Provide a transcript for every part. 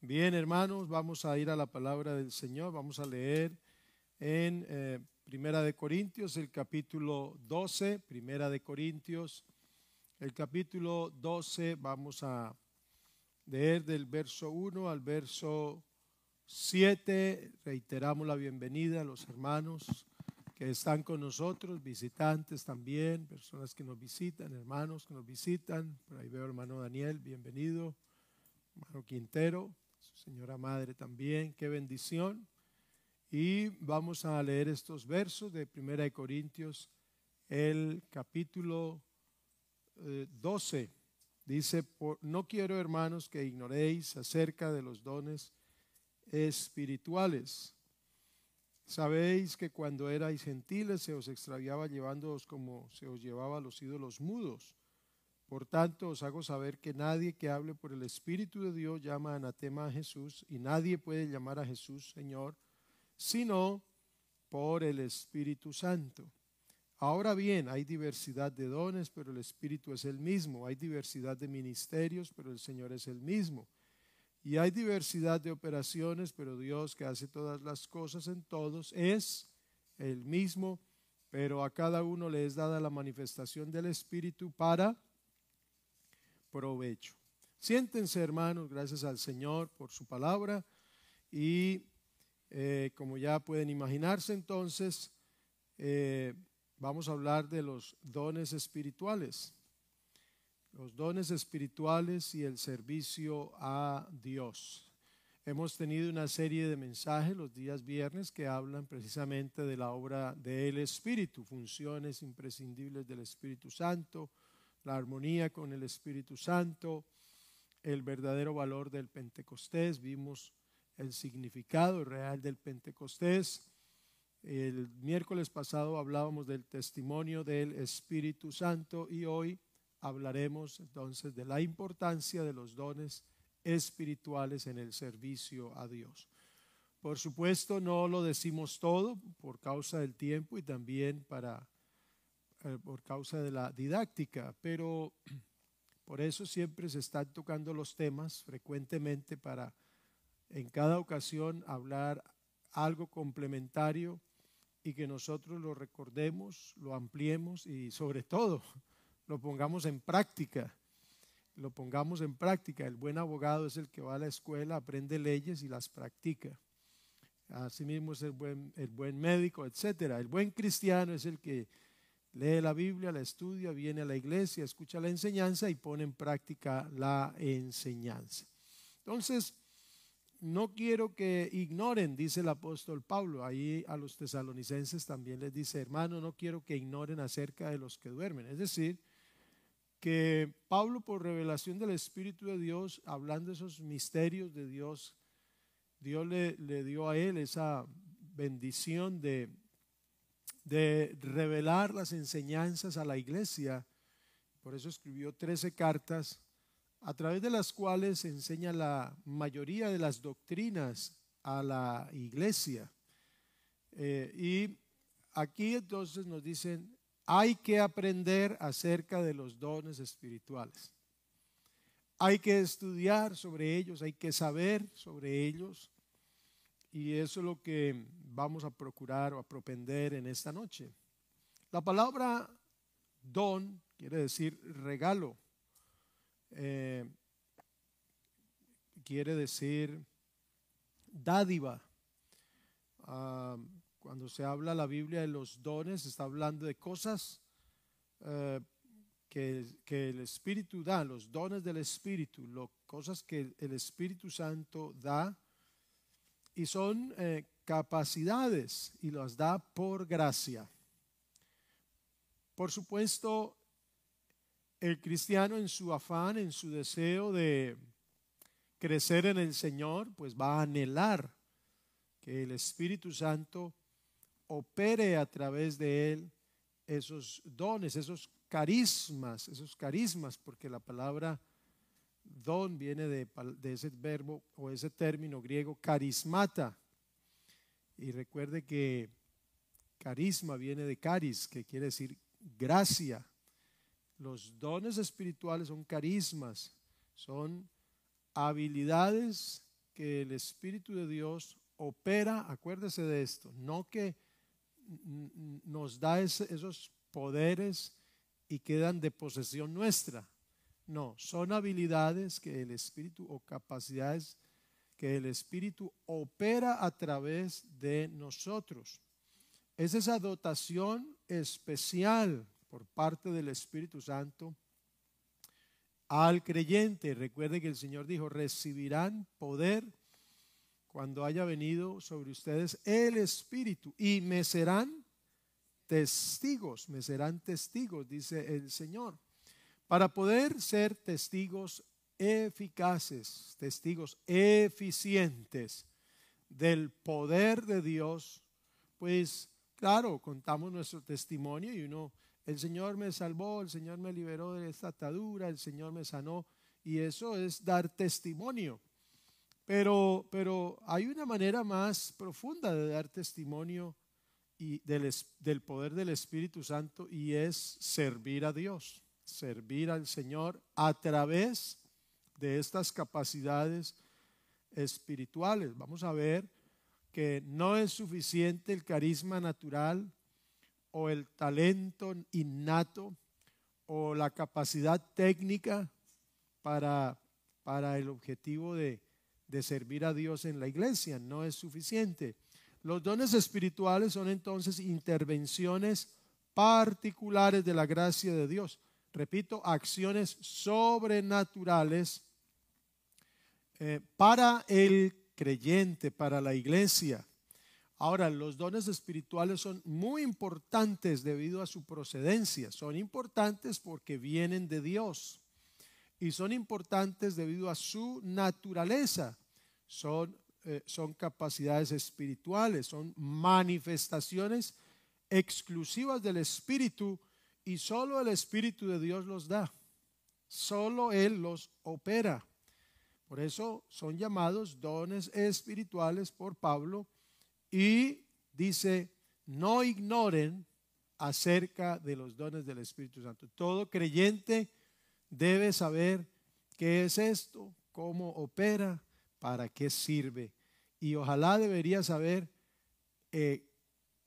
Bien, hermanos, vamos a ir a la palabra del Señor. Vamos a leer en eh, Primera de Corintios, el capítulo 12. Primera de Corintios, el capítulo 12. Vamos a leer del verso 1 al verso 7. Reiteramos la bienvenida a los hermanos que están con nosotros, visitantes también, personas que nos visitan, hermanos que nos visitan. Por ahí veo hermano Daniel, bienvenido. Hermano Quintero, señora madre también, qué bendición. Y vamos a leer estos versos de Primera de Corintios, el capítulo 12. Eh, Dice, no quiero hermanos que ignoréis acerca de los dones espirituales. Sabéis que cuando erais gentiles se os extraviaba llevándoos como se os llevaba a los ídolos mudos por tanto, os hago saber que nadie que hable por el Espíritu de Dios llama anatema a Jesús y nadie puede llamar a Jesús Señor, sino por el Espíritu Santo. Ahora bien, hay diversidad de dones, pero el Espíritu es el mismo. Hay diversidad de ministerios, pero el Señor es el mismo. Y hay diversidad de operaciones, pero Dios que hace todas las cosas en todos es el mismo, pero a cada uno le es dada la manifestación del Espíritu para provecho. Siéntense, hermanos, gracias al Señor por su palabra. Y eh, como ya pueden imaginarse, entonces, eh, vamos a hablar de los dones espirituales. Los dones espirituales y el servicio a Dios. Hemos tenido una serie de mensajes los días viernes que hablan precisamente de la obra del Espíritu, funciones imprescindibles del Espíritu Santo, la armonía con el Espíritu Santo, el verdadero valor del Pentecostés, vimos el significado real del Pentecostés. El miércoles pasado hablábamos del testimonio del Espíritu Santo y hoy hablaremos entonces de la importancia de los dones espirituales en el servicio a Dios. Por supuesto, no lo decimos todo por causa del tiempo y también para eh, por causa de la didáctica, pero por eso siempre se están tocando los temas frecuentemente para en cada ocasión hablar algo complementario y que nosotros lo recordemos, lo ampliemos y sobre todo lo pongamos en práctica. Lo pongamos en práctica. El buen abogado es el que va a la escuela, aprende leyes y las practica. Asimismo es el buen, el buen médico, etc. El buen cristiano es el que lee la Biblia, la estudia, viene a la iglesia, escucha la enseñanza y pone en práctica la enseñanza. Entonces, no quiero que ignoren, dice el apóstol Pablo, ahí a los tesalonicenses también les dice, hermano, no quiero que ignoren acerca de los que duermen. Es decir, que Pablo por revelación del Espíritu de Dios, hablando de esos misterios de Dios, Dios le, le dio a él esa bendición de de revelar las enseñanzas a la iglesia. Por eso escribió 13 cartas, a través de las cuales enseña la mayoría de las doctrinas a la iglesia. Eh, y aquí entonces nos dicen, hay que aprender acerca de los dones espirituales. Hay que estudiar sobre ellos, hay que saber sobre ellos. Y eso es lo que vamos a procurar o a propender en esta noche. La palabra don quiere decir regalo. Eh, quiere decir dádiva. Ah, cuando se habla la Biblia de los dones, está hablando de cosas eh, que, que, el Espíritu da, los dones del Espíritu, lo, cosas que el Espíritu Santo da y son eh, capacidades y las da por gracia. Por supuesto, el cristiano en su afán, en su deseo de crecer en el Señor, pues va a anhelar que el Espíritu Santo opere a través de él esos dones, esos carismas, esos carismas, porque la palabra Don viene de, ese verbo o ese término griego carismata. Y recuerde que carisma viene de caris, que quiere decir gracia. Los dones espirituales son carismas, son habilidades que el Espíritu de Dios opera, acuérdese de esto, no que nos da esos poderes y quedan de posesión nuestra. No, son habilidades que el Espíritu o capacidades que el Espíritu opera a través de nosotros. Es esa dotación especial por parte del Espíritu Santo al creyente. Recuerde que el Señor dijo, recibirán poder cuando haya venido sobre ustedes el Espíritu y me serán testigos, me serán testigos, dice el Señor. Para poder ser testigos eficaces, testigos eficientes del poder de Dios, pues claro, contamos nuestro testimonio y uno el Señor me salvó, el Señor me liberó de esta atadura, el Señor me sanó. Y eso es dar testimonio. Pero, pero hay una manera más profunda de dar testimonio y del, del poder del Espíritu Santo y es servir a Dios, servir al Señor a través de estas capacidades espirituales. Vamos a ver que no es suficiente el carisma natural o el talento innato o la capacidad técnica para, para el objetivo de, de servir a Dios en la iglesia. No es suficiente. Los dones espirituales son entonces intervenciones particulares de la gracia de Dios. Repito, acciones sobrenaturales eh, para el creyente, para la iglesia. Ahora, los dones espirituales son muy importantes debido a su procedencia. Son importantes porque vienen de Dios. Y son importantes debido a su naturaleza. Son, eh, son capacidades espirituales, son manifestaciones exclusivas del Espíritu y solo el Espíritu de Dios los da. Solo Él los opera. Por eso son llamados dones espirituales por Pablo y dice, no ignoren acerca de los dones del Espíritu Santo. Todo creyente debe saber qué es esto, cómo opera, para qué sirve. Y ojalá debería saber eh,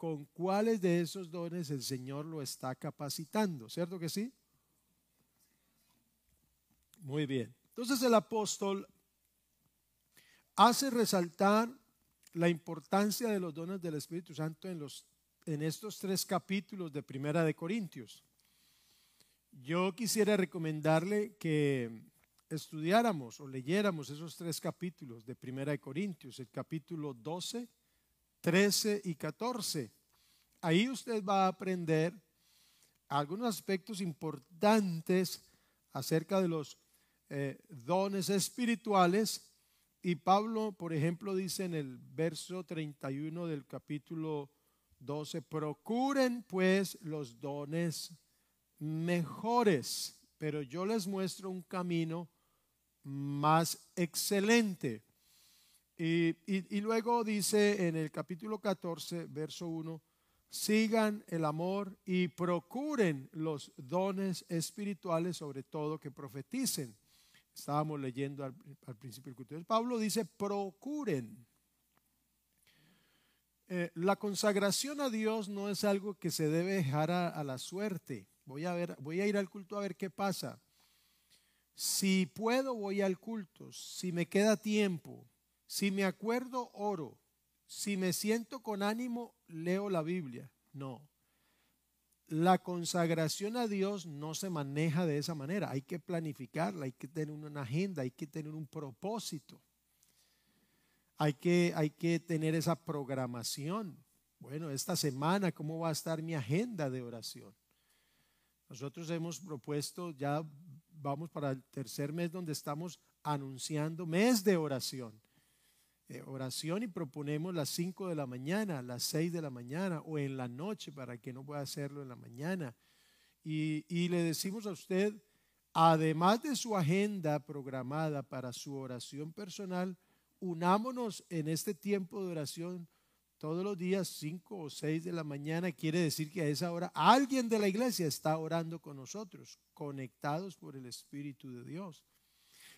con cuáles de esos dones el Señor lo está capacitando, ¿cierto que sí? Muy bien. Entonces el apóstol hace resaltar la importancia de los dones del Espíritu Santo en, los, en estos tres capítulos de Primera de Corintios. Yo quisiera recomendarle que estudiáramos o leyéramos esos tres capítulos de Primera de Corintios, el capítulo 12, 13 y 14. Ahí usted va a aprender algunos aspectos importantes acerca de los eh, dones espirituales y Pablo, por ejemplo, dice en el verso 31 del capítulo 12, procuren pues los dones mejores, pero yo les muestro un camino más excelente. Y, luego dice en el capítulo 14, verso 1, sigan el amor y procuren los dones espirituales, sobre todo que profeticen estábamos leyendo al, principio del culto. Pablo dice, procuren. Eh, la consagración a Dios no es algo que se debe dejar a, la suerte. Voy a, voy a ir al culto a ver qué pasa. Si puedo, voy al culto. Si me queda tiempo. Si me acuerdo, oro. Si me siento con ánimo, leo la Biblia. No la consagración a Dios no se maneja de esa manera. Hay que planificarla, hay que tener una agenda, hay que tener un propósito. Hay que, hay que tener esa programación. Bueno, esta semana, ¿cómo va a estar mi agenda de oración? Nosotros hemos propuesto, ya vamos para el tercer mes donde estamos anunciando mes de oración. Eh, oración y proponemos las 5 de la mañana, las 6 de la mañana o en la noche para que no pueda hacerlo en la mañana. Y, y le decimos a usted, además de su agenda programada para su oración personal, unámonos en este tiempo de oración todos los días, 5 o 6 de la mañana. Quiere decir que a esa hora alguien de la iglesia está orando con nosotros, conectados por el Espíritu de Dios.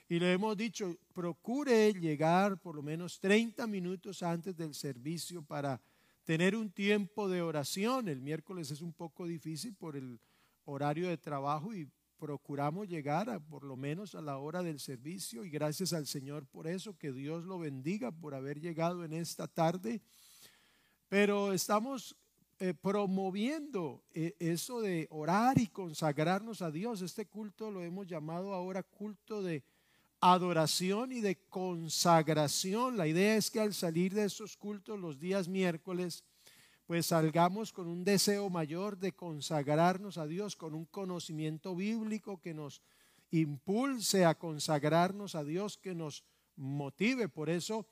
Y le hemos dicho, procure llegar por lo menos 30 minutos antes del servicio para tener un tiempo de oración. El miércoles es un poco difícil por el horario de trabajo y procuramos llegar por lo menos a la hora del servicio y gracias al Señor por eso, que Dios lo bendiga por haber llegado en esta tarde. Pero estamos eh, promoviendo eh, eso de orar y consagrarnos a Dios. Este culto lo hemos llamado ahora culto de adoración y de consagración. La idea es que al salir de esos cultos los días miércoles, pues salgamos con un deseo mayor de consagrarnos a Dios, con un conocimiento bíblico que nos impulse a consagrarnos a Dios, que nos motive. Por eso,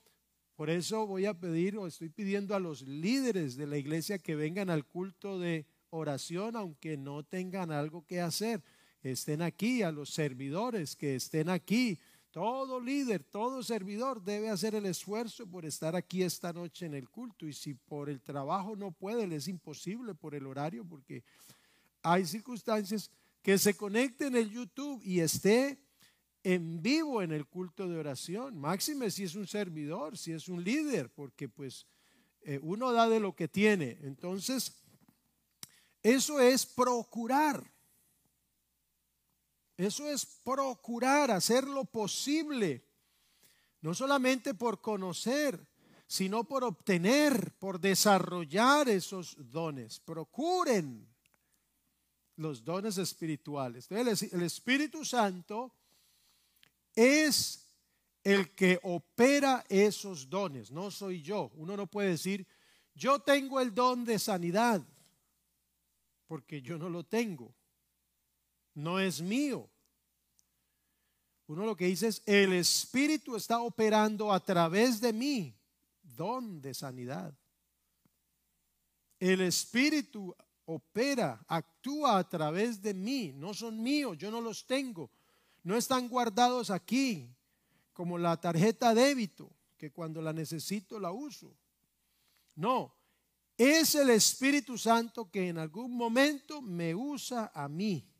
por eso voy a pedir o estoy pidiendo a los líderes de la iglesia que vengan al culto de oración, aunque no tengan algo que hacer. Estén aquí, a los servidores que estén aquí, todo líder, todo servidor debe hacer el esfuerzo por estar aquí esta noche en el culto. Y si por el trabajo no puede, le es imposible por el horario, porque hay circunstancias que se conecte en el YouTube y esté en vivo en el culto de oración. Máxime si es un servidor, si es un líder, porque pues eh, uno da de lo que tiene. Entonces, eso es procurar. Eso es procurar hacer lo posible, no solamente por conocer, sino por obtener, por desarrollar esos dones. Procuren los dones espirituales. el Espíritu Santo es el que opera esos dones, no soy yo. Uno no puede decir, yo tengo el don de sanidad, porque yo no lo tengo no es mío. Uno lo que dice es, el Espíritu está operando a través de mí, don de sanidad. El Espíritu opera, actúa a través de mí, no son míos, yo no los tengo, no están guardados aquí como la tarjeta débito, que cuando la necesito la uso. No, es el Espíritu Santo que en algún momento me usa a mí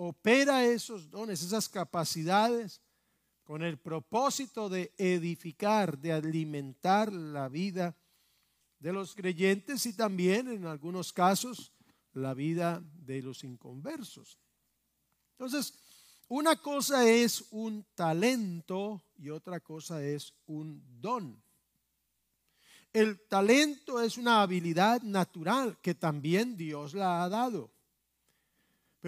opera esos dones, esas capacidades con el propósito de edificar, de alimentar la vida de los creyentes y también en algunos casos la vida de los inconversos. Entonces, una cosa es un talento y otra cosa es un don. El talento es una habilidad natural que también Dios la ha dado.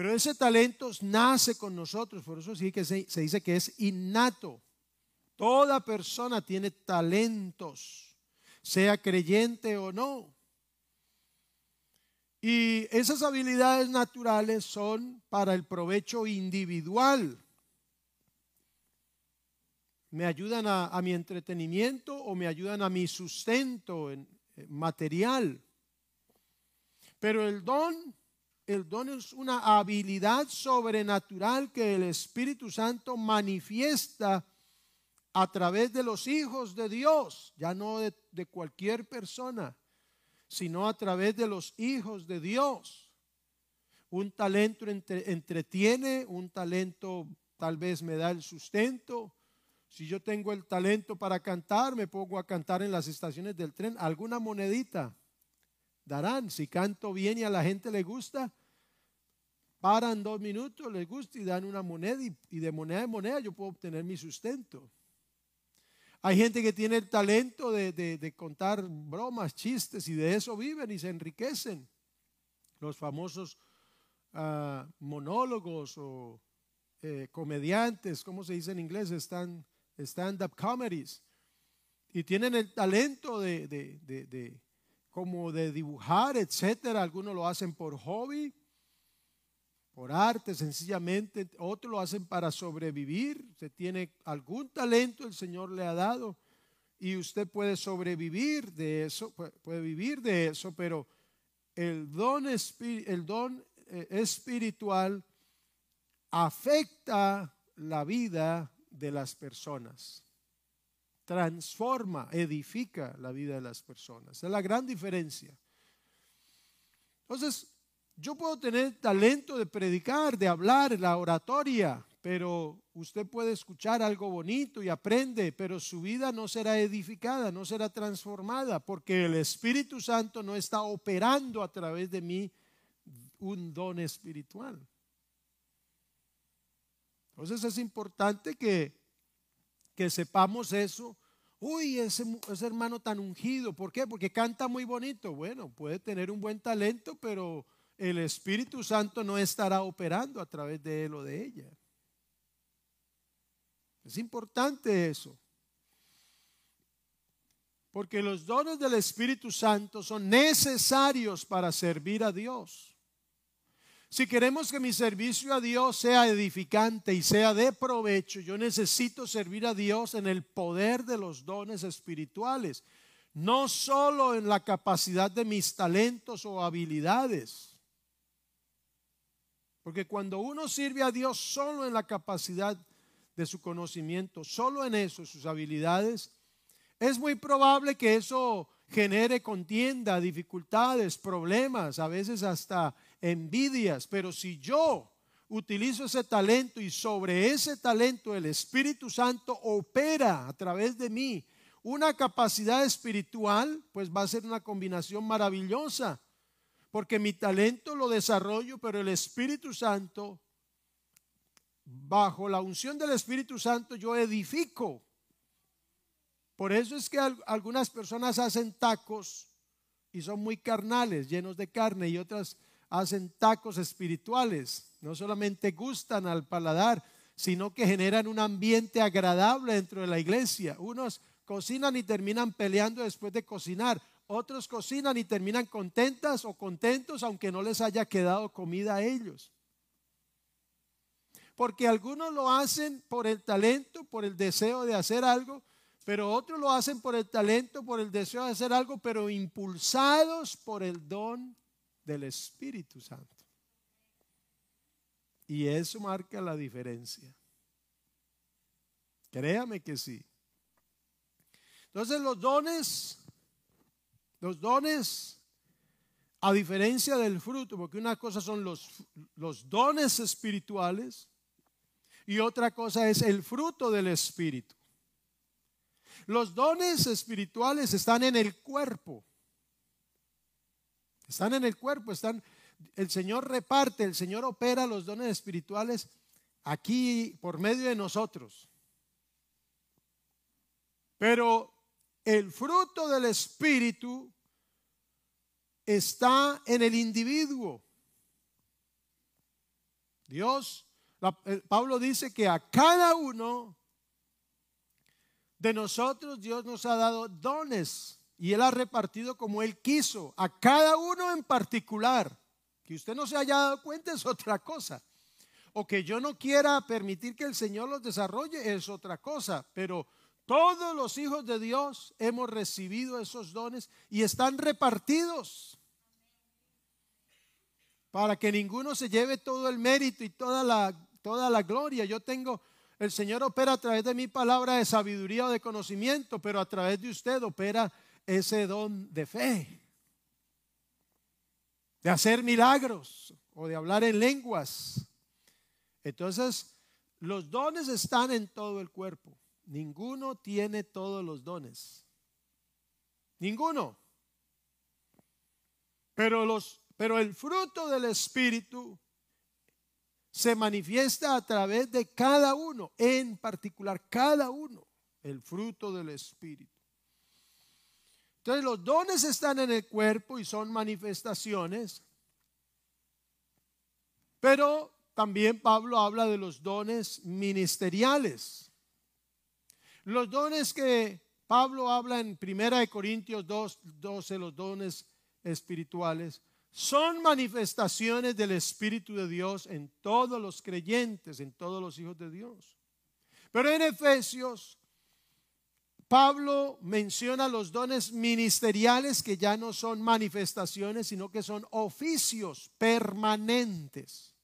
Pero ese talento nace con nosotros, por eso sí que se, dice que es innato. Toda persona tiene talentos, sea creyente o no. Y esas habilidades naturales son para el provecho individual. Me ayudan a, mi entretenimiento o me ayudan a mi sustento material. Pero el don el don es una habilidad sobrenatural que el Espíritu Santo manifiesta a través de los hijos de Dios, ya no de, cualquier persona, sino a través de los hijos de Dios. Un talento entretiene, un talento tal vez me da el sustento. Si yo tengo el talento para cantar, me pongo a cantar en las estaciones del tren, alguna monedita darán. Si canto bien y a la gente le gusta, paran dos minutos, les gusta y dan una moneda y, de moneda en moneda yo puedo obtener mi sustento. Hay gente que tiene el talento de, contar bromas, chistes y de eso viven y se enriquecen. Los famosos ah, monólogos o eh, comediantes, ¿cómo se dice en inglés? stand-up comedies. Y tienen el talento de, de, como de dibujar, etcétera. Algunos lo hacen por hobby por arte sencillamente, otros lo hacen para sobrevivir. Usted tiene algún talento, el Señor le ha dado y usted puede sobrevivir de eso, puede vivir de eso, pero el don, el don eh, espiritual afecta la vida de las personas, transforma, edifica la vida de las personas. Es la gran diferencia. Entonces, yo puedo tener talento de predicar, de hablar, la oratoria, pero usted puede escuchar algo bonito y aprende, pero su vida no será edificada, no será transformada, porque el Espíritu Santo no está operando a través de mí un don espiritual. Entonces es importante que, que sepamos eso. Uy, ese, ese hermano tan ungido, ¿por qué? Porque canta muy bonito. Bueno, puede tener un buen talento, pero el Espíritu Santo no estará operando a través de él o de ella. Es importante eso. Porque los dones del Espíritu Santo son necesarios para servir a Dios. Si queremos que mi servicio a Dios sea edificante y sea de provecho, yo necesito servir a Dios en el poder de los dones espirituales, no solo en la capacidad de mis talentos o habilidades. Porque cuando uno sirve a Dios solo en la capacidad de su conocimiento, solo en eso, sus habilidades, es muy probable que eso genere contienda, dificultades, problemas, a veces hasta envidias. Pero si yo utilizo ese talento y sobre ese talento el Espíritu Santo opera a través de mí una capacidad espiritual, pues va a ser una combinación maravillosa. Porque mi talento lo desarrollo, pero el Espíritu Santo bajo la unción del Espíritu Santo yo edifico. Por eso es que algunas personas hacen tacos y son muy carnales, llenos de carne, y otras hacen tacos espirituales. No solamente gustan al paladar, sino que generan un ambiente agradable dentro de la iglesia. Unos cocinan y terminan peleando después de cocinar. Otros cocinan y terminan contentas o contentos aunque no les haya quedado comida a ellos porque algunos lo hacen por el talento, por el deseo de hacer algo, pero otros lo hacen por el talento, por el deseo de hacer algo, pero impulsados por el don del Espíritu Santo. Y eso marca la diferencia. Créame que sí. Entonces los dones, los dones, a diferencia del fruto, porque una cosa son los, los dones espirituales y otra cosa es el fruto del Espíritu. Los dones espirituales están en el cuerpo. Están en el cuerpo, están el Señor reparte, el Señor opera los dones espirituales aquí por medio de nosotros. Pero el fruto del Espíritu está en el individuo. Dios eh, Pablo dice que a cada uno de nosotros Dios nos ha dado dones y Él ha repartido como Él quiso, a cada uno en particular. Que usted no se haya dado cuenta es otra cosa. O que yo no quiera permitir que el Señor los desarrolle es otra cosa. Pero todos los hijos de Dios hemos recibido esos dones y están repartidos para que ninguno se lleve todo el mérito y toda la toda la gloria. Yo tengo, el Señor opera a través de mi palabra de sabiduría o de conocimiento, pero a través de usted opera ese don de fe, de hacer milagros o de hablar en lenguas. Entonces, los dones están en todo el cuerpo. Ninguno tiene todos los dones. Ninguno. Pero los pero el fruto del espíritu se manifiesta a través de cada uno, en particular cada uno, el fruto del Espíritu. Entonces los dones están en el cuerpo y son manifestaciones, pero también Pablo habla de los dones ministeriales. Los dones que Pablo habla en 1 Corintios 2, 12, los dones espirituales, son manifestaciones del Espíritu de Dios en todos los creyentes, en todos los hijos de Dios. Pero en Efesios, Pablo menciona los dones ministeriales que ya no son manifestaciones, sino que son oficios permanentes.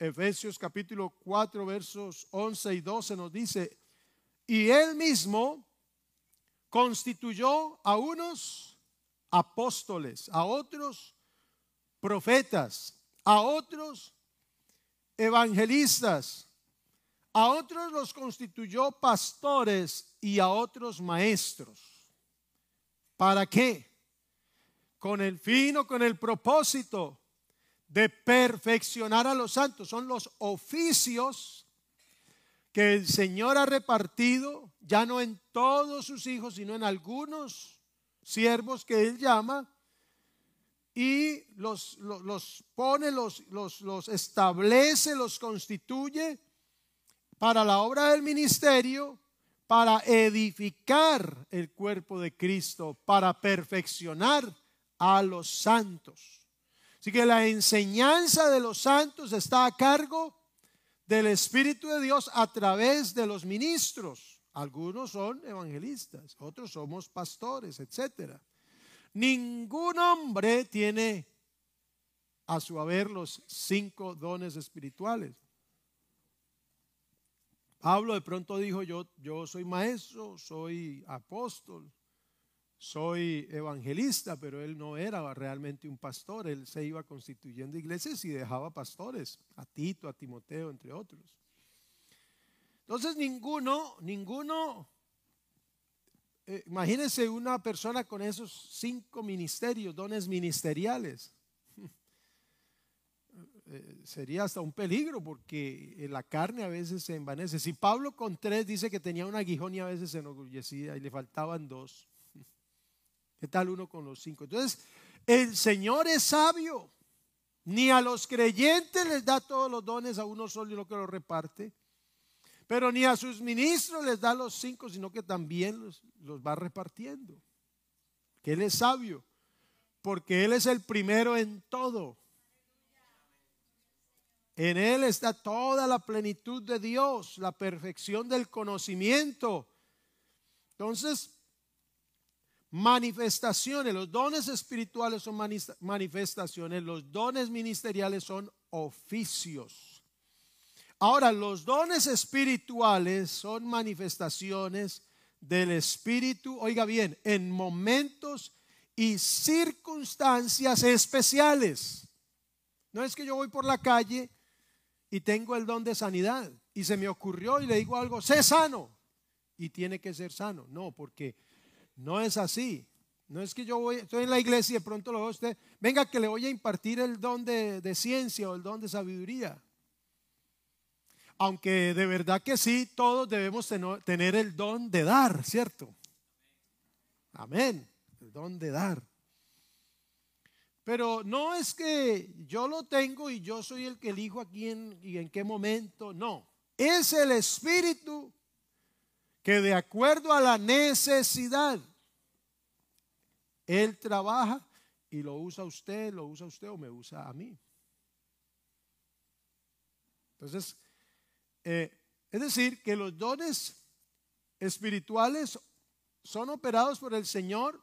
Efesios capítulo 4 versos 11 y 12 nos dice, y él mismo constituyó a unos apóstoles, a otros profetas, a otros evangelistas, a otros los constituyó pastores y a otros maestros. ¿Para qué? Con el fin o con el propósito de perfeccionar a los santos. Son los oficios que el Señor ha repartido, ya no en todos sus hijos, sino en algunos siervos que Él llama, y los, los, pone, los, los establece, los constituye para la obra del ministerio, para edificar el cuerpo de Cristo, para perfeccionar a los santos. Así que la enseñanza de los santos está a cargo del Espíritu de Dios a través de los ministros. Algunos son evangelistas, otros somos pastores, etc. Ningún hombre tiene a su haber los cinco dones espirituales. Pablo de pronto dijo, yo, yo soy maestro, soy apóstol, soy evangelista, pero él no era realmente un pastor, él se iba constituyendo iglesias y dejaba pastores, a Tito, a Timoteo, entre otros. Entonces ninguno, ninguno, eh, imagínense una persona con esos cinco ministerios, dones ministeriales. Eh, sería hasta un peligro porque la carne a veces se envanece. Si Pablo con tres dice que tenía un aguijón y a veces se enorgullecía y le faltaban dos, ¿qué tal uno con los cinco? Entonces, el Señor es sabio. Ni a los creyentes les da todos los dones a uno solo y lo que los reparte. Pero ni a sus ministros les da los cinco, sino que también los, los va repartiendo. Que Él es sabio, porque Él es el primero en todo. En Él está toda la plenitud de Dios, la perfección del conocimiento. Entonces, manifestaciones, los dones espirituales son manifestaciones, los dones ministeriales son oficios. Ahora, los dones espirituales son manifestaciones del Espíritu, oiga bien, en momentos y circunstancias especiales. No es que yo voy por la calle y tengo el don de sanidad y se me ocurrió y le digo algo, sé sano y tiene que ser sano. No, porque no es así. No es que yo voy, estoy en la iglesia y de pronto lo veo a usted, venga que le voy a impartir el don de, de ciencia o el don de sabiduría. Aunque de verdad que sí, todos debemos tener el don de dar, ¿cierto? Amén, el don de dar. Pero no es que yo lo tengo y yo soy el que elijo a quién y en qué momento. No, es el Espíritu que de acuerdo a la necesidad, Él trabaja y lo usa usted, lo usa usted o me usa a mí. Entonces, eh, es decir, que los dones espirituales son operados por el Señor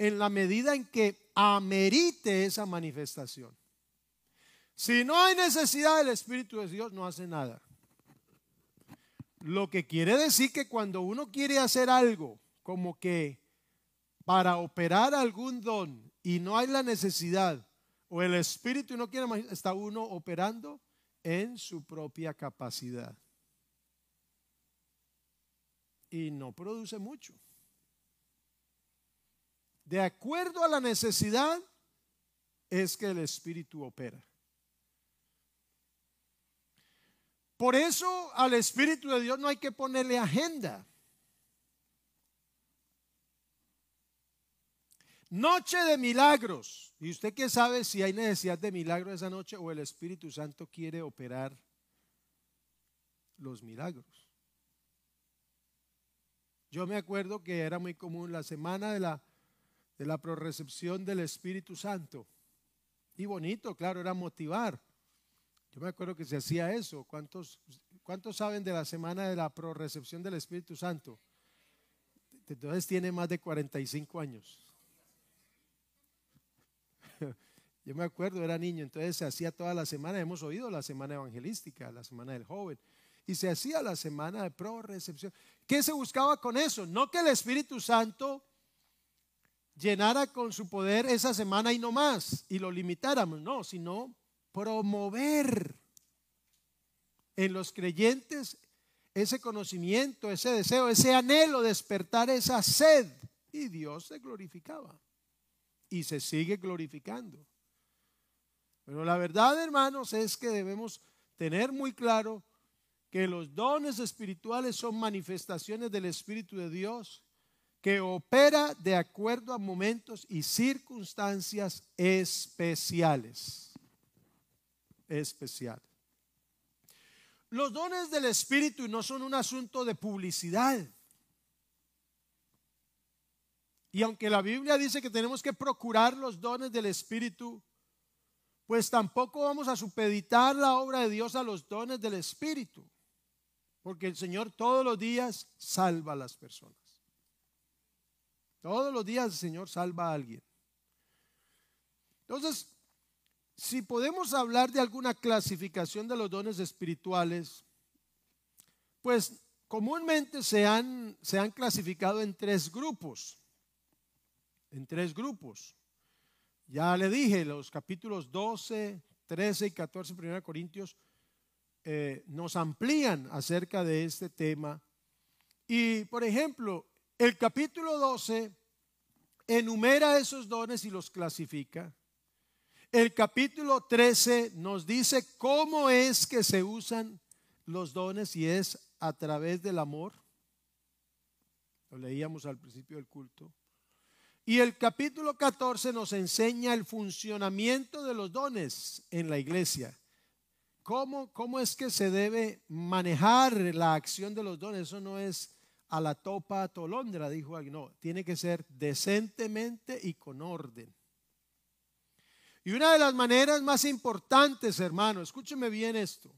en la medida en que amerite esa manifestación. Si no hay necesidad del Espíritu de Dios, no hace nada. Lo que quiere decir que cuando uno quiere hacer algo, como que para operar algún don y no hay la necesidad, o el Espíritu no quiere, está uno operando en su propia capacidad. Y no produce mucho de acuerdo a la necesidad, es que el Espíritu opera. Por eso al Espíritu de Dios no hay que ponerle agenda. Noche de milagros. ¿Y usted qué sabe si hay necesidad de milagro esa noche o el Espíritu Santo quiere operar los milagros? Yo me acuerdo que era muy común la semana de la de la prorecepción del Espíritu Santo. Y bonito, claro, era motivar. Yo me acuerdo que se hacía eso. ¿Cuántos, cuántos saben de la semana de la prorecepción del Espíritu Santo? Entonces tiene más de 45 años. Yo me acuerdo, era niño, entonces se hacía toda la semana, hemos oído la semana evangelística, la semana del joven, y se hacía la semana de pro-recepción. ¿Qué se buscaba con eso? No que el Espíritu Santo llenara con su poder esa semana y no más, y lo limitáramos, no, sino promover en los creyentes ese conocimiento, ese deseo, ese anhelo, despertar esa sed. Y Dios se glorificaba y se sigue glorificando. Pero la verdad, hermanos, es que debemos tener muy claro que los dones espirituales son manifestaciones del Espíritu de Dios que opera de acuerdo a momentos y circunstancias especiales. Especiales. Los dones del Espíritu no son un asunto de publicidad. Y aunque la Biblia dice que tenemos que procurar los dones del Espíritu, pues tampoco vamos a supeditar la obra de Dios a los dones del Espíritu. Porque el Señor todos los días salva a las personas. Todos los días el Señor salva a alguien. Entonces, si podemos hablar de alguna clasificación de los dones espirituales, pues comúnmente se han, se han clasificado en tres grupos. En tres grupos. Ya le dije, los capítulos 12, 13 y 14 de 1 Corintios eh, nos amplían acerca de este tema. Y, por ejemplo, el capítulo 12 enumera esos dones y los clasifica. El capítulo 13 nos dice cómo es que se usan los dones y es a través del amor. Lo leíamos al principio del culto. Y el capítulo 14 nos enseña el funcionamiento de los dones en la iglesia. ¿Cómo, cómo es que se debe manejar la acción de los dones? Eso no es a la topa tolondra, dijo alguien. No, tiene que ser decentemente y con orden. Y una de las maneras más importantes, hermano, escúcheme bien esto.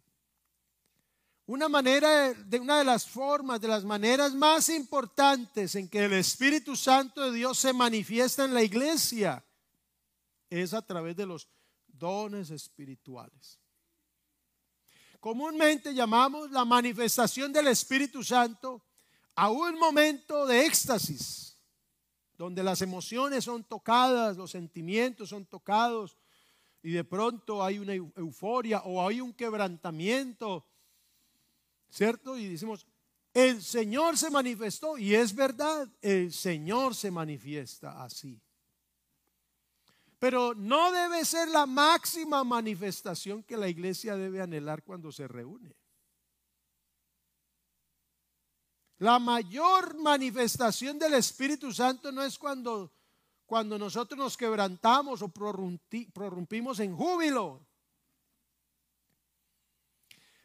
Una manera de una de las formas, de las maneras más importantes en que el Espíritu Santo de Dios se manifiesta en la iglesia es a través de los dones espirituales. Comúnmente llamamos la manifestación del Espíritu Santo a un momento de éxtasis donde las emociones son tocadas, los sentimientos son tocados y de pronto hay una euforia o hay un quebrantamiento, ¿cierto? Y decimos, el Señor se manifestó y es verdad, el Señor se manifiesta así. Pero no debe ser la máxima manifestación que la iglesia debe anhelar cuando se reúne. La mayor manifestación del Espíritu Santo no es cuando, cuando nosotros nos quebrantamos o prorrumpimos en júbilo.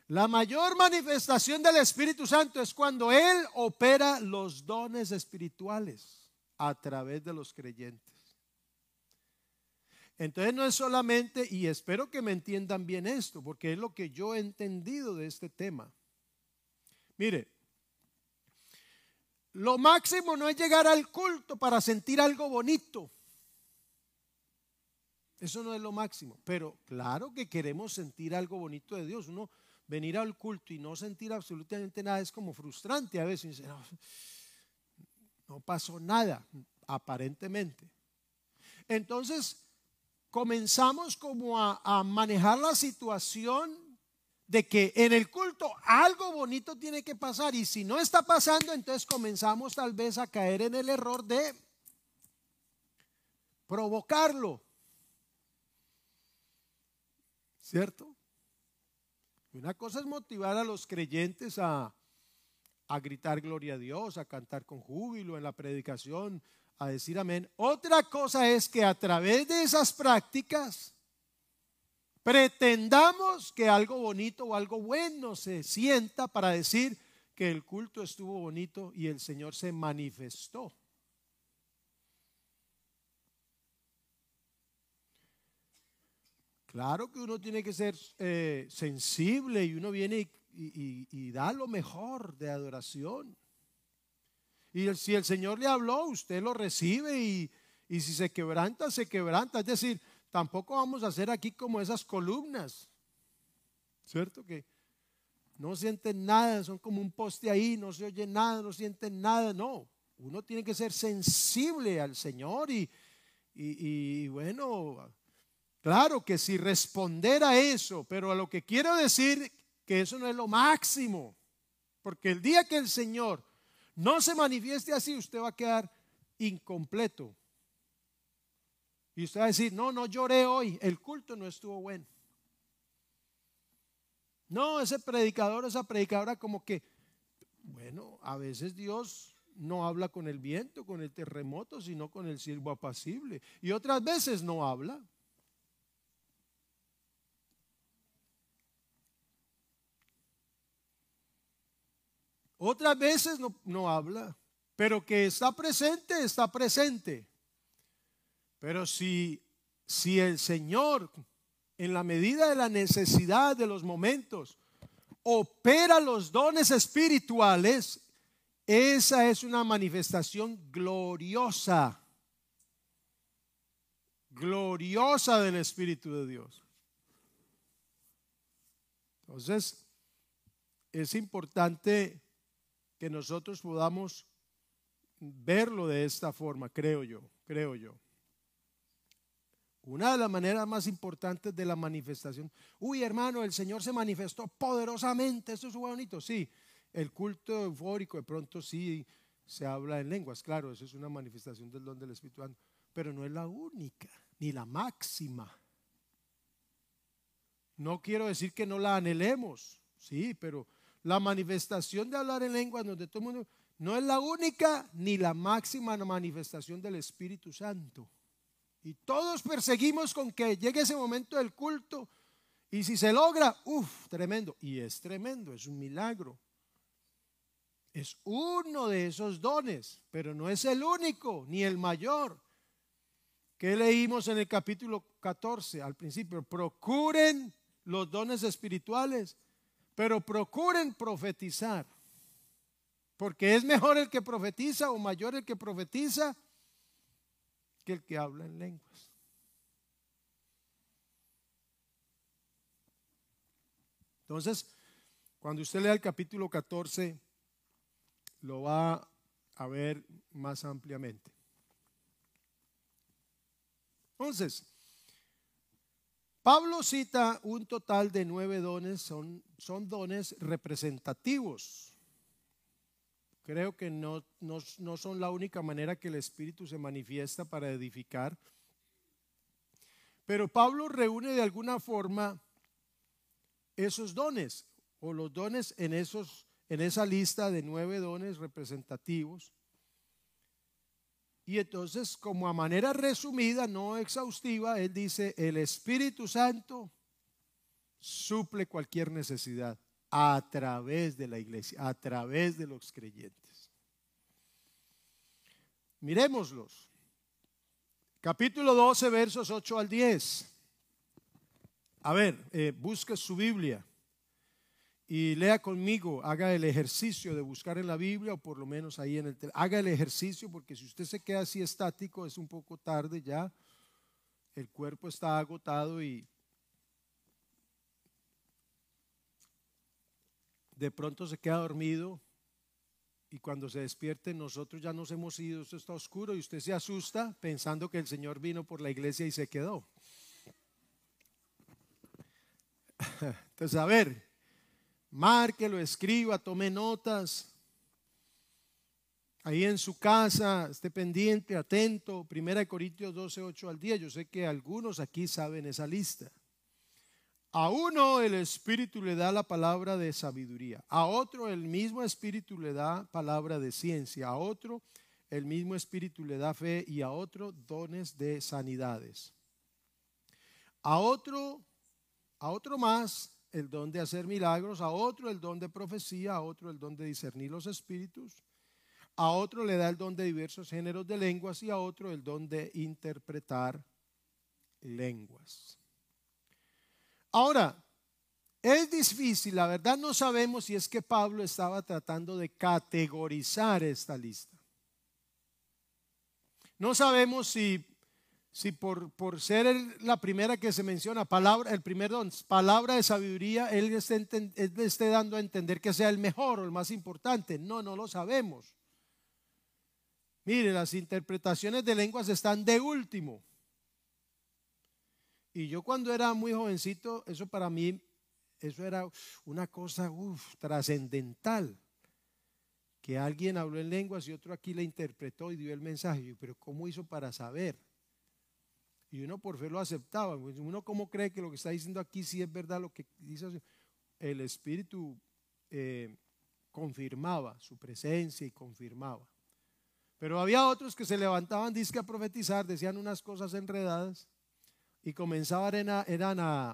La mayor manifestación del Espíritu Santo es cuando Él opera los dones espirituales a través de los creyentes. Entonces no es solamente, y espero que me entiendan bien esto, porque es lo que yo he entendido de este tema. Mire, lo máximo no es llegar al culto para sentir algo bonito. Eso no es lo máximo. Pero claro que queremos sentir algo bonito de Dios. Uno venir al culto y no sentir absolutamente nada es como frustrante a veces. No, pasó nada, aparentemente. Entonces comenzamos como a, manejar la situación de que en el culto algo bonito tiene que pasar y si no está pasando, entonces comenzamos tal vez a caer en el error de provocarlo. ¿Cierto? Una cosa es motivar a los creyentes a, a gritar gloria a Dios, a cantar con júbilo en la predicación, a decir amén. Otra cosa es que a través de esas prácticas pretendamos que algo bonito o algo bueno se sienta para decir que el culto estuvo bonito y el Señor se manifestó. Claro que uno tiene que ser eh, sensible y uno viene y, da lo mejor de adoración. Y si el Señor le habló, usted lo recibe y, y si se quebranta, se quebranta. Es decir, Tampoco vamos a hacer aquí como esas columnas, ¿cierto? Que no sienten nada, son como un poste ahí, no se oye nada, no sienten nada, no. Uno tiene que ser sensible al Señor y, y, bueno, claro que si responder a eso, pero a lo que quiero decir que eso no es lo máximo. Porque el día que el Señor no se manifieste así, usted va a quedar incompleto. Y usted va a decir, no, no lloré hoy, el culto no estuvo bueno. No, ese predicador, esa predicadora como que, bueno, a veces Dios no habla con el viento, con el terremoto, sino con el silbo apacible. Y otras veces no habla. Otras veces no, no habla, pero que está presente, está presente. Pero si, si el Señor, en la medida de la necesidad de los momentos, opera los dones espirituales, esa es una manifestación gloriosa, gloriosa del Espíritu de Dios. Entonces, es importante que nosotros podamos verlo de esta forma, creo yo, creo yo. Una de las maneras más importantes de la manifestación. Uy, hermano, el Señor se manifestó poderosamente. Eso es bonito. Sí, el culto eufórico de pronto sí se habla en lenguas. Claro, eso es una manifestación del don del Espíritu Santo. Pero no es la única, ni la máxima. No quiero decir que no la anhelemos. Sí, pero la manifestación de hablar en lenguas donde todo el mundo no es la única ni la máxima manifestación del Espíritu Santo. Y todos perseguimos con que llegue ese momento del culto. Y si se logra, uff, tremendo. Y es tremendo, es un milagro. Es uno de esos dones, pero no es el único, ni el mayor. que leímos en el capítulo 14 al principio? Procuren los dones espirituales pero procuren profetizar, porque es mejor el que profetiza o mayor el que profetiza que el que habla en lenguas. Entonces, cuando usted lea el capítulo 14, lo va a ver más ampliamente. Entonces, Pablo cita un total de nueve dones, son, son dones representativos. Creo que no, no, son la única manera que el Espíritu se manifiesta para edificar. Pero Pablo reúne de alguna forma esos dones o los dones en, esos, en esa lista de nueve dones representativos y entonces, como a manera resumida, no exhaustiva, él dice, el Espíritu Santo suple cualquier necesidad a través de la iglesia, a través de los creyentes. Miremoslos. Capítulo 12, versos 8 al 10. A ver, eh, busque su Biblia y lea conmigo, haga el ejercicio de buscar en la Biblia o por lo menos ahí en el... Haga el ejercicio porque si usted se queda así estático es un poco tarde ya, el cuerpo está agotado y de pronto se queda dormido y cuando se despierte nosotros ya nos hemos ido, esto está oscuro y usted se asusta pensando que el Señor vino por la iglesia y se quedó. Entonces, a ver, Márquelo, escriba, tome notas. Ahí en su casa, esté pendiente, atento. Primera de Corintios 12, 8 al día. Yo sé que algunos aquí saben esa lista. A uno el Espíritu le da la palabra de sabiduría. A otro el mismo Espíritu le da palabra de ciencia. A otro el mismo Espíritu le da fe y a otro dones de sanidades. A otro, a otro más el don de hacer milagros, a otro el don de profecía, a otro el don de discernir los espíritus, a otro le da el don de diversos géneros de lenguas y a otro el don de interpretar lenguas. Ahora, es difícil, la verdad no sabemos si es que Pablo estaba tratando de categorizar esta lista. No sabemos si si por, por ser la primera que se menciona, palabra, el primer don, palabra de sabiduría, él esté, él esté dando a entender que sea el mejor o el más importante. No, no lo sabemos. Mire, las interpretaciones de lenguas están de último. Y yo cuando era muy jovencito, eso para mí eso era una cosa trascendental. Que alguien habló en lenguas y otro aquí le interpretó y dio el mensaje. Pero ¿cómo hizo para saber? Y uno por fe lo aceptaba. Uno cómo cree que lo que está diciendo aquí sí es verdad lo que dice. El Espíritu eh, confirmaba su presencia y confirmaba. Pero había otros que se levantaban, disque a profetizar, decían unas cosas enredadas y comenzaban eran a,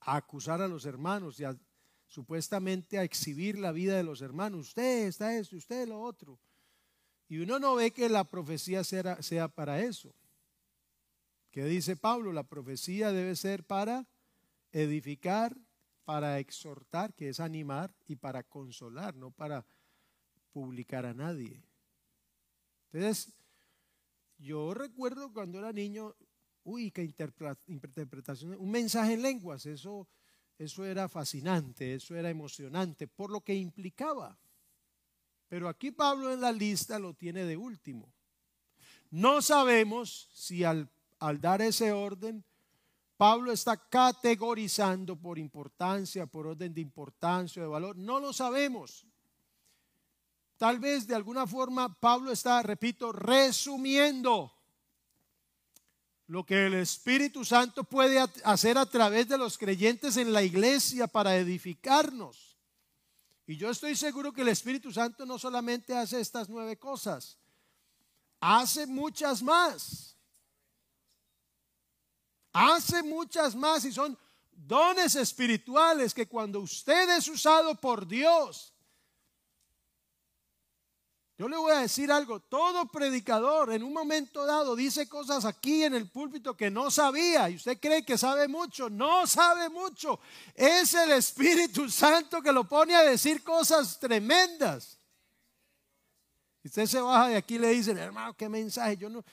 a acusar a los hermanos y supuestamente a exhibir la vida de los hermanos. Usted está esto, usted lo otro. Y uno no ve que la profecía sea, sea para eso. ¿Qué dice Pablo? La profecía debe ser para edificar, para exhortar, que es animar, y para consolar, no para publicar a nadie. Entonces, yo recuerdo cuando era niño, uy, qué interpretación, un mensaje en lenguas, eso, eso era fascinante, eso era emocionante, por lo que implicaba. Pero aquí Pablo en la lista lo tiene de último. No sabemos si al, al dar ese orden, Pablo está categorizando por importancia, por orden de importancia, de valor. No lo sabemos. Tal vez de alguna forma Pablo está, repito, resumiendo lo que el Espíritu Santo puede hacer a través de los creyentes en la iglesia para edificarnos. Y yo estoy seguro que el Espíritu Santo no solamente hace estas nueve cosas, hace muchas más. Hace muchas más y son dones espirituales que cuando usted es usado por Dios, yo le voy a decir algo, todo predicador en un momento dado dice cosas aquí en el púlpito que no sabía y usted cree que sabe mucho, no sabe mucho. Es el Espíritu Santo que lo pone a decir cosas tremendas. Y usted se baja de aquí y le dice, hermano, qué mensaje. Yo, no,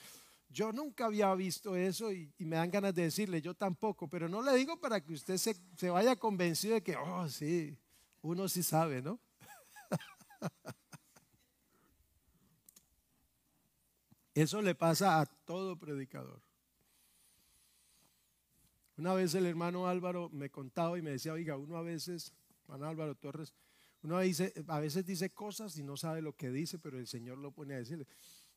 yo nunca había visto eso y, me dan ganas de decirle, yo tampoco, pero no le digo para que usted se, se vaya convencido de que, oh, sí, uno sí sabe, ¿no? Eso le pasa a todo predicador. Una vez el hermano Álvaro me contaba y me decía, oiga, uno a veces, Juan Álvaro Torres, uno dice, a veces dice cosas y no sabe lo que dice, pero el Señor lo pone a decirle.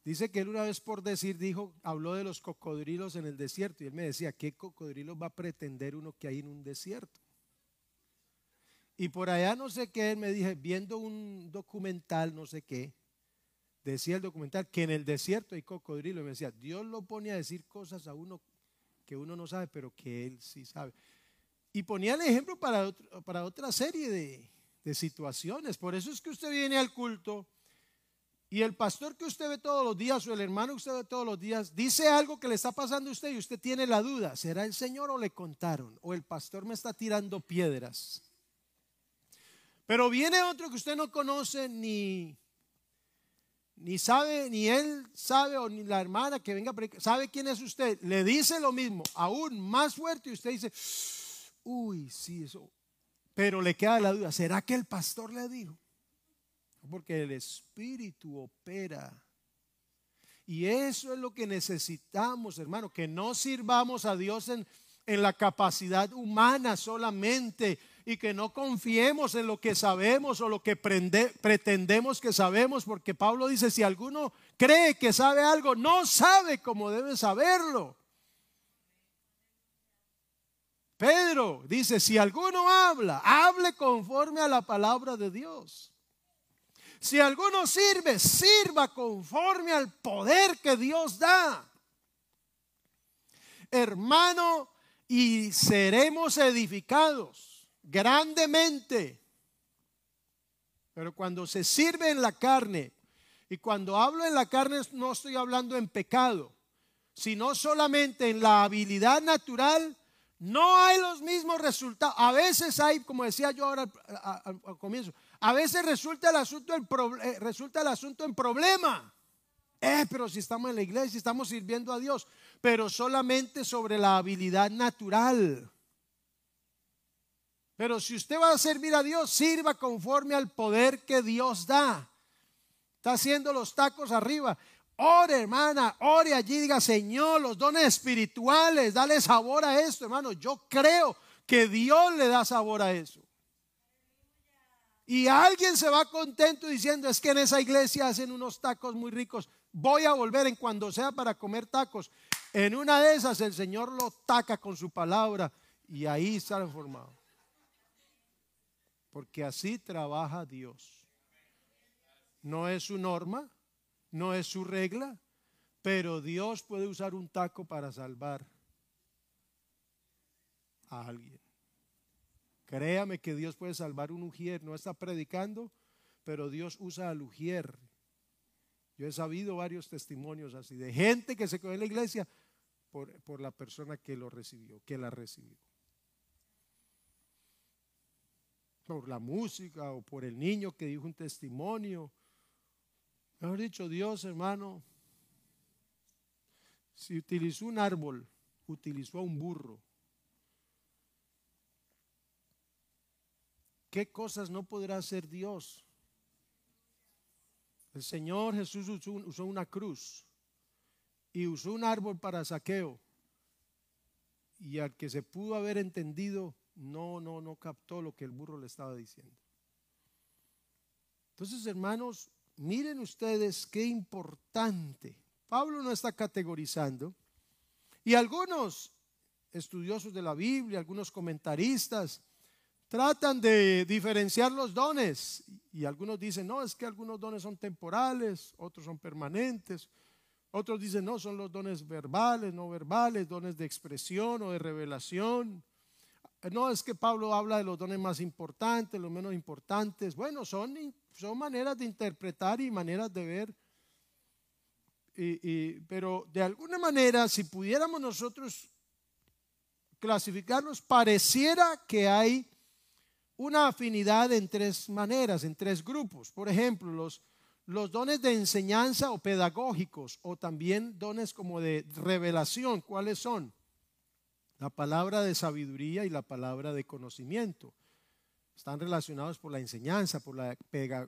Dice que él una vez por decir dijo, habló de los cocodrilos en el desierto y él me decía, ¿qué cocodrilos va a pretender uno que hay en un desierto? Y por allá no sé qué, él me dije, viendo un documental, no sé qué, decía el documental que en el desierto hay cocodrilo. Y me decía, Dios lo pone a decir cosas a uno que uno no sabe, pero que él sí sabe. Y ponía el ejemplo para, para otra serie de, de situaciones. Por eso es que usted viene al culto y el pastor que usted ve todos los días o el hermano que usted ve todos los días dice algo que le está pasando a usted y usted tiene la duda, ¿será el Señor o le contaron? ¿O el pastor me está tirando piedras? Pero viene otro que usted no conoce ni ni sabe, ni él sabe, o ni la hermana que venga, sabe quién es usted, le dice lo mismo, aún más fuerte, y usted dice, uy, sí, eso. Pero le queda la duda, ¿será que el pastor le dijo? Porque el Espíritu opera. Y eso es lo que necesitamos, hermano, que no sirvamos a Dios en, en la capacidad humana solamente, y que no confiemos en lo que sabemos o lo que pretendemos que sabemos, porque Pablo dice, si alguno cree que sabe algo, no sabe cómo debe saberlo. Pedro dice, si alguno habla, hable conforme a la palabra de Dios. Si alguno sirve, sirva conforme al poder que Dios da. Hermano, y seremos edificados grandemente. Pero cuando se sirve en la carne, y cuando hablo en la carne no estoy hablando en pecado, sino solamente en la habilidad natural, no hay los mismos resultados. A veces hay, como decía yo ahora al, comienzo, a veces resulta el asunto, eh, resulta el asunto en problema. Eh, pero si estamos en la iglesia, estamos sirviendo a Dios, pero solamente sobre la habilidad natural. Pero si usted va a servir a Dios, sirva conforme al poder que Dios da. Está haciendo los tacos arriba. Ore, hermana, ore allí, diga, Señor, los dones espirituales, dale sabor a esto, hermano. Yo creo que Dios le da sabor a eso. Y alguien se va contento diciendo, es que en esa iglesia hacen unos tacos muy ricos. Voy a volver en cuando sea para comer tacos. En una de esas el Señor lo taca con su palabra y ahí está formado. Porque así trabaja Dios. No es su norma, no es su regla, pero Dios puede usar un taco para salvar a alguien. Créame que Dios puede salvar un ujier. No está predicando, pero Dios usa al ujier. Yo he sabido varios testimonios así de gente que se quedó en la iglesia por, por la persona que lo recibió, que la recibió. Por la música o por el niño que dijo un testimonio. Mejor dicho, Dios, hermano, si utilizó un árbol, utilizó a un burro ¿Qué cosas no podrá hacer Dios? El Señor Jesús usó, una cruz y usó un árbol para saqueo. Y al que se pudo haber entendido, no, no, no captó lo que el burro le estaba diciendo. Entonces, hermanos, miren ustedes qué importante. Pablo no está categorizando. Y algunos estudiosos de la Biblia, algunos comentaristas, tratan de diferenciar los dones y algunos dicen, no, es que algunos dones son temporales, otros son permanentes, otros dicen, no, son los dones verbales, no verbales, dones de expresión o de revelación. No, es que Pablo habla de los dones más importantes, los menos importantes. Bueno, son, son maneras de interpretar y maneras de ver. pero de alguna manera, si pudiéramos nosotros clasificarlos, pareciera que hay una afinidad en tres maneras, en tres grupos. Por ejemplo, los, los dones de enseñanza o pedagógicos o también dones como de revelación. ¿Cuáles son? La palabra de sabiduría y la palabra de conocimiento. Están relacionados por la enseñanza, por la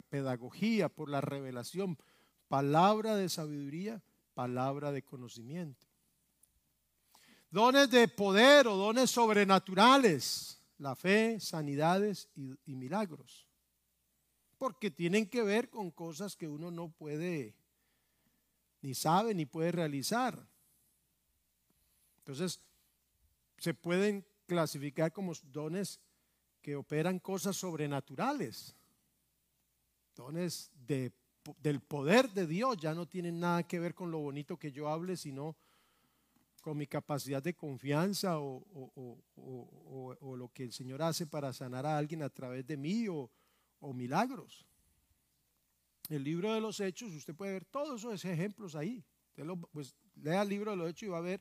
pedagogía, por la revelación. Palabra de sabiduría, palabra de conocimiento. Dones de poder o dones sobrenaturales la fe, sanidades y, milagros. Porque tienen que ver con cosas que uno no puede, ni sabe, ni puede realizar. Entonces, se pueden clasificar como dones que operan cosas sobrenaturales. Dones de, del poder de Dios ya no tienen nada que ver con lo bonito que yo hable, sino con mi capacidad de confianza o, lo que el Señor hace para sanar a alguien a través de mí o, milagros. El libro de los Hechos, usted puede ver todos esos ejemplos ahí. pues lea el libro de los Hechos y va a ver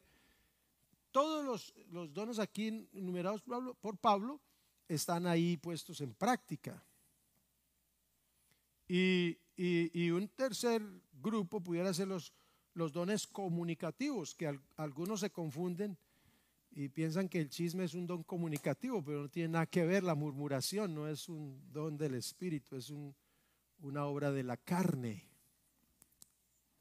todos los, dones aquí enumerados por Pablo están ahí puestos en práctica. Y, un tercer grupo pudiera ser los dones comunicativos, que algunos se confunden y piensan que el chisme es un don comunicativo, pero no tiene nada que ver, la murmuración no es un don del Espíritu, es una obra de la carne.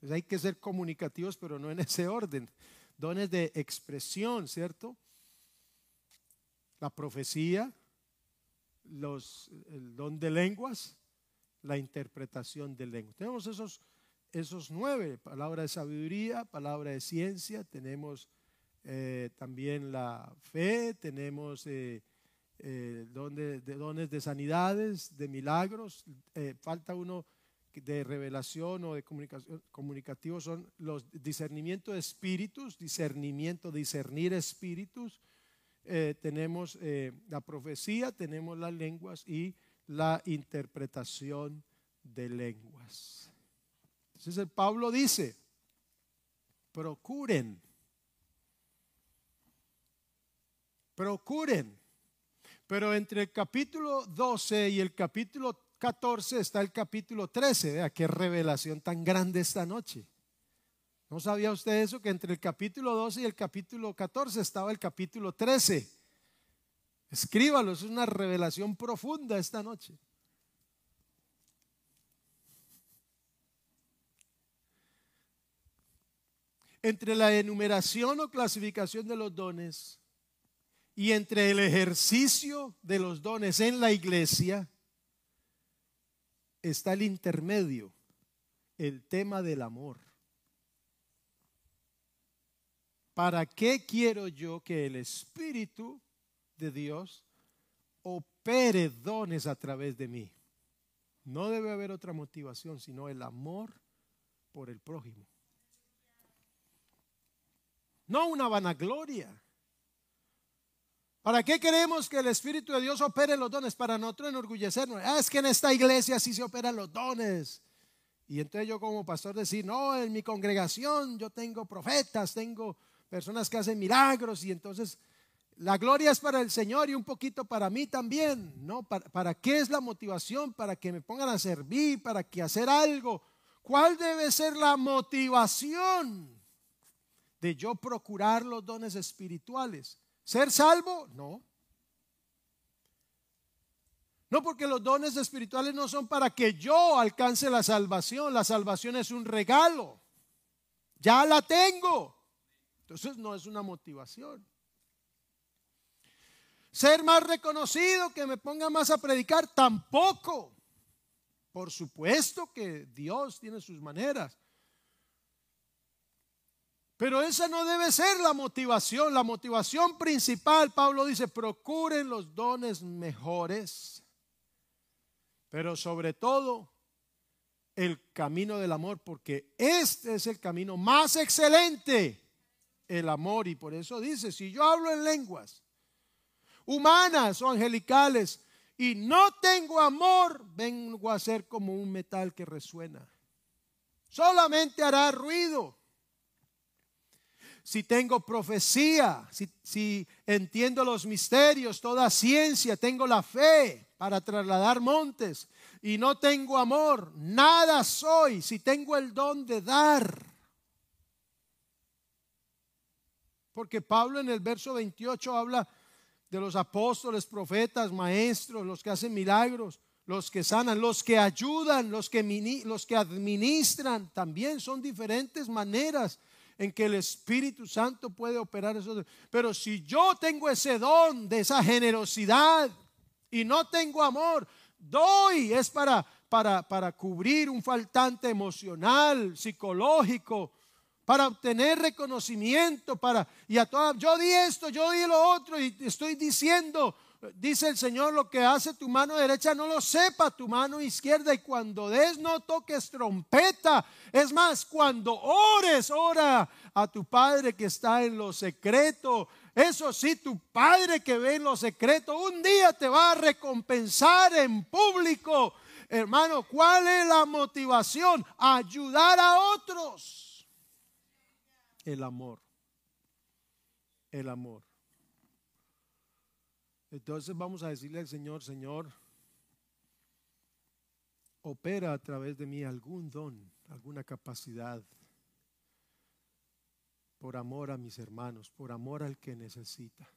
Hay que ser comunicativos, pero no en ese orden. Dones de expresión, ¿cierto? La profecía, los, el don de lenguas, la interpretación de lenguas. Tenemos esos esos nueve, palabra de sabiduría, palabra de ciencia, tenemos eh, también la fe, tenemos eh, eh, dones, de, dones de sanidades, de milagros, falta uno de revelación o de comunicación, comunicativo, son los discernimiento de espíritus, discernimiento, discernir espíritus, tenemos la profecía, tenemos las lenguas y la interpretación de lenguas. Entonces el Pablo dice, procuren, procuren. Pero entre el capítulo 12 y el capítulo 14 está el capítulo 13. Vea qué revelación tan grande esta noche. ¿No sabía usted eso? Que entre el capítulo 12 y el capítulo 14 estaba el capítulo 13. Escríbalo, es una revelación profunda esta noche. entre la enumeración o clasificación de los dones Y entre el ejercicio de los dones en la iglesia está el intermedio, el tema del amor. ¿Para qué quiero yo que el Espíritu de Dios opere dones a través de mí? No debe haber otra motivación, sino el amor por el prójimo. No una vanagloria. ¿Para qué queremos que el Espíritu de Dios opere los dones? Para nosotros enorgullecernos. Ah, es que en esta iglesia sí se operan los dones. Y entonces yo como pastor decir, no, en mi congregación yo tengo profetas, tengo personas que hacen milagros y entonces la gloria es para el Señor y un poquito para mí también, ¿no? ¿Para, qué es la motivación? Para que me pongan a servir, para que hacer algo. ¿Cuál debe ser la motivación de yo procurar los dones espirituales? ¿Ser salvo? No. No, porque los dones espirituales no son para que yo alcance la salvación. La salvación es un regalo. Ya la tengo. Entonces no es una motivación. Ser más reconocido, que me ponga más a predicar, tampoco. Por supuesto que Dios tiene sus maneras. Pero esa no debe ser la motivación. La motivación principal, Pablo dice, procuren los dones mejores. Pero sobre todo, el camino del amor, porque este es el camino más excelente el amor. Y por eso dice, si yo hablo en lenguas humanas o angelicales y no tengo amor, vengo a ser como un metal que resuena. Solamente hará ruido. Si tengo profecía, si, entiendo los misterios, toda ciencia, tengo la fe para trasladar montes y no tengo amor, nada soy. Si tengo el don de dar, Porque Pablo en el verso 28 habla de los apóstoles, profetas, maestros, los que hacen milagros, los que sanan, los que ayudan, los que, los que administran. También son diferentes maneras en que el Espíritu Santo puede operar eso. Pero si yo tengo ese don de esa generosidad y no tengo amor, doy es para, para, para cubrir un faltante emocional, psicológico, para obtener reconocimiento, para y a toda, yo di esto, yo di lo otro y estoy diciendo, dice el Señor, lo que hace tu mano derecha no lo sepa tu mano izquierda y cuando des no toques trompeta. Es más, cuando ores, ora a tu Padre que está en lo secreto. Eso sí, tu Padre que ve en lo secreto, un día te va a recompensar en público. Hermano, ¿cuál es la motivación? Ayudar a otros el amor. El amor. Entonces vamos a decirle al Señor, Señor, opera a través de mí algún don, alguna capacidad, por amor a mis hermanos, por amor al que necesita.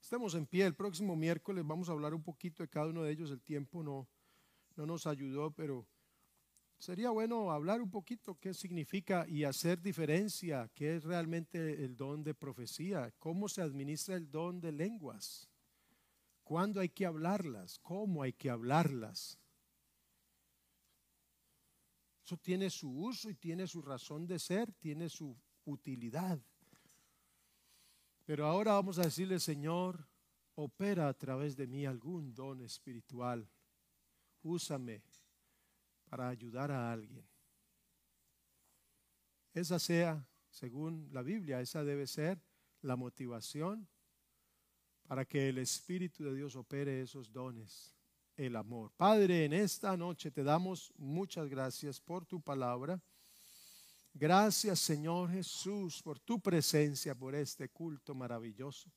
Estemos en pie, el próximo miércoles vamos a hablar un poquito de cada uno de ellos, el tiempo no, no nos ayudó, pero Sería bueno hablar un poquito qué significa y hacer diferencia, qué es realmente el don de profecía, cómo se administra el don de lenguas, cuándo hay que hablarlas, cómo hay que hablarlas. Eso tiene su uso y tiene su razón de ser, tiene su utilidad. Pero ahora vamos a decirle, Señor, opera a través de mí algún don espiritual. Úsame para ayudar a alguien. Esa sea, según la Biblia, esa debe ser la motivación para que el Espíritu de Dios opere esos dones, el amor. Padre, en esta noche te damos muchas gracias por tu palabra. Gracias Señor Jesús por tu presencia, por este culto maravilloso.